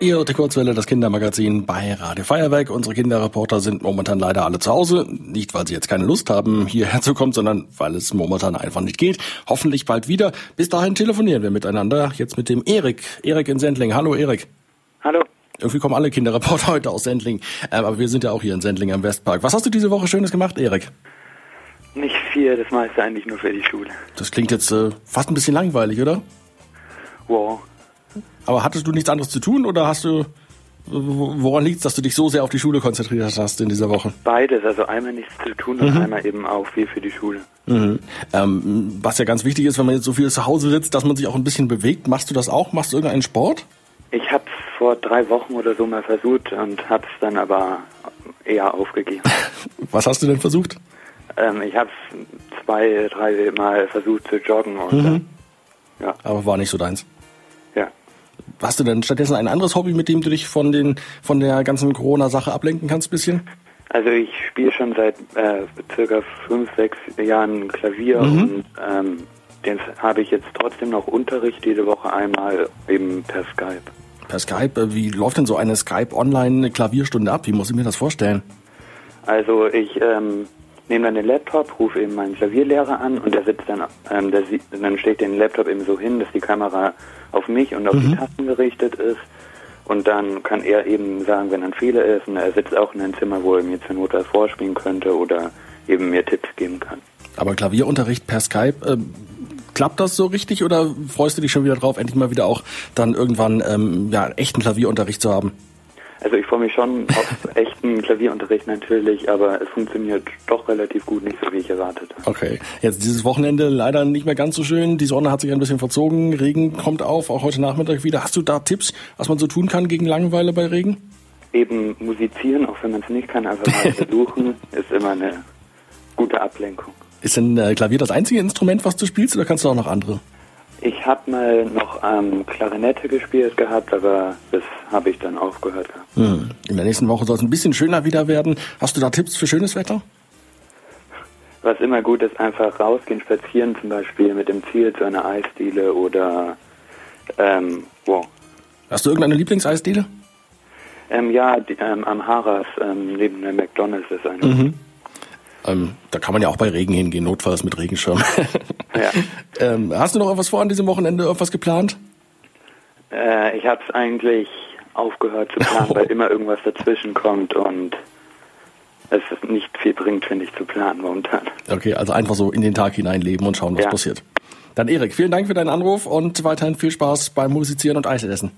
Ihr die Kurzwelle, das Kindermagazin bei Radio Feuerwerk. Unsere Kinderreporter sind momentan leider alle zu Hause. Nicht, weil sie jetzt keine Lust haben, hierher zu kommen, sondern weil es momentan einfach nicht geht. Hoffentlich bald wieder. Bis dahin telefonieren wir miteinander. Jetzt mit dem Erik. Erik in Sendling. Hallo, Erik. Hallo. Irgendwie kommen alle Kinderreporter heute aus Sendling. Ähm, aber wir sind ja auch hier in Sendling am Westpark. Was hast du diese Woche Schönes gemacht, Erik? Nicht viel, das meiste eigentlich nur für die Schule. Das klingt jetzt äh, fast ein bisschen langweilig, oder? Wow. Aber hattest du nichts anderes zu tun oder hast du, woran liegt es, dass du dich so sehr auf die Schule konzentriert hast in dieser Woche? Beides, also einmal nichts zu tun und mhm. einmal eben auch viel für die Schule. Mhm. Ähm, was ja ganz wichtig ist, wenn man jetzt so viel zu Hause sitzt, dass man sich auch ein bisschen bewegt. Machst du das auch? Machst du irgendeinen Sport? Ich habe es vor drei Wochen oder so mal versucht und habe es dann aber eher aufgegeben. was hast du denn versucht? Ähm, ich habe es zwei, drei Mal versucht zu joggen und mhm. ja. Aber war nicht so deins. Hast du denn stattdessen ein anderes Hobby, mit dem du dich von den von der ganzen Corona-Sache ablenken kannst, bisschen? Also ich spiele schon seit äh, circa fünf, sechs Jahren Klavier mhm. und ähm, den habe ich jetzt trotzdem noch Unterricht jede Woche einmal eben per Skype. Per Skype? Äh, wie läuft denn so eine Skype-Online-Klavierstunde ab? Wie muss ich mir das vorstellen? Also ich ähm, nehme dann den Laptop, rufe eben meinen Klavierlehrer an und der sitzt dann, ähm, der sieht, dann steht den Laptop eben so hin, dass die Kamera auf mich und auf mhm. die Tasten gerichtet ist. Und dann kann er eben sagen, wenn ein Fehler ist, und er sitzt auch in einem Zimmer, wo er mir zur Not was vorspielen könnte oder eben mir Tipps geben kann. Aber Klavierunterricht per Skype, äh, klappt das so richtig oder freust du dich schon wieder drauf, endlich mal wieder auch dann irgendwann ähm, ja, echten Klavierunterricht zu haben? Also ich freue mich schon auf echten Klavierunterricht natürlich, aber es funktioniert doch relativ gut, nicht so wie ich erwartet habe. Okay, jetzt dieses Wochenende leider nicht mehr ganz so schön. Die Sonne hat sich ein bisschen verzogen, Regen kommt auf, auch heute Nachmittag wieder. Hast du da Tipps, was man so tun kann gegen Langeweile bei Regen? Eben musizieren, auch wenn man es nicht kann, einfach mal versuchen, ist immer eine gute Ablenkung. Ist denn äh, Klavier das einzige Instrument, was du spielst, oder kannst du auch noch andere? Ich habe mal noch ähm, Klarinette gespielt gehabt, aber das habe ich dann aufgehört gehabt. Hm. In der nächsten Woche soll es ein bisschen schöner wieder werden. Hast du da Tipps für schönes Wetter? Was immer gut ist, einfach rausgehen, spazieren zum Beispiel mit dem Ziel zu einer Eisdiele oder ähm, wow. Hast du irgendeine Lieblingseisdiele? Ähm, ja, die, ähm, am Haras ähm, neben der McDonalds ist eine. Mhm. Ähm, da kann man ja auch bei Regen hingehen, notfalls mit Regenschirm. ja. ähm, hast du noch etwas vor an diesem Wochenende, irgendwas geplant? Äh, ich habe es eigentlich aufgehört zu planen, oh. weil immer irgendwas dazwischen kommt und es nicht viel bringt, finde ich, zu planen momentan. Okay, also einfach so in den Tag hineinleben und schauen, was ja. passiert. Dann Erik, vielen Dank für deinen Anruf und weiterhin viel Spaß beim Musizieren und Eisessen.